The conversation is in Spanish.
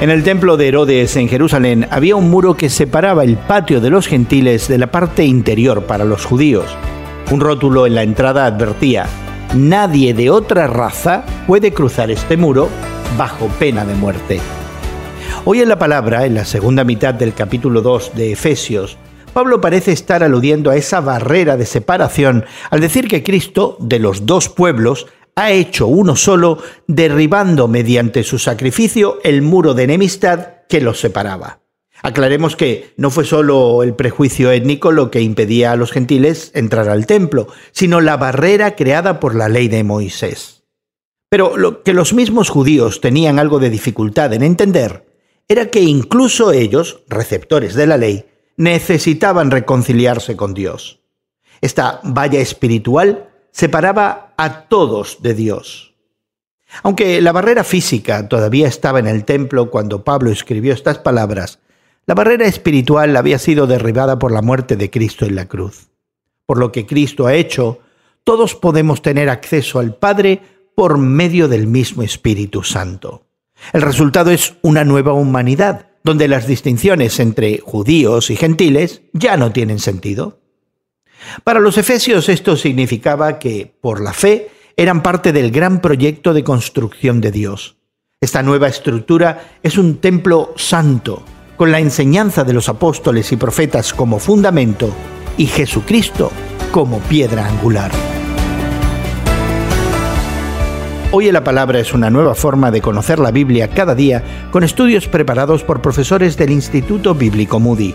En el templo de Herodes en Jerusalén había un muro que separaba el patio de los gentiles de la parte interior para los judíos. Un rótulo en la entrada advertía, nadie de otra raza puede cruzar este muro bajo pena de muerte. Hoy en la palabra, en la segunda mitad del capítulo 2 de Efesios, Pablo parece estar aludiendo a esa barrera de separación al decir que Cristo, de los dos pueblos, ha hecho uno solo, derribando mediante su sacrificio el muro de enemistad que los separaba. Aclaremos que no fue solo el prejuicio étnico lo que impedía a los gentiles entrar al templo, sino la barrera creada por la ley de Moisés. Pero lo que los mismos judíos tenían algo de dificultad en entender era que incluso ellos, receptores de la ley, necesitaban reconciliarse con Dios. Esta valla espiritual separaba a todos de Dios. Aunque la barrera física todavía estaba en el templo cuando Pablo escribió estas palabras, la barrera espiritual había sido derribada por la muerte de Cristo en la cruz. Por lo que Cristo ha hecho, todos podemos tener acceso al Padre por medio del mismo Espíritu Santo. El resultado es una nueva humanidad, donde las distinciones entre judíos y gentiles ya no tienen sentido. Para los efesios esto significaba que, por la fe, eran parte del gran proyecto de construcción de Dios. Esta nueva estructura es un templo santo, con la enseñanza de los apóstoles y profetas como fundamento y Jesucristo como piedra angular. Hoy en la Palabra es una nueva forma de conocer la Biblia cada día con estudios preparados por profesores del Instituto Bíblico Moody.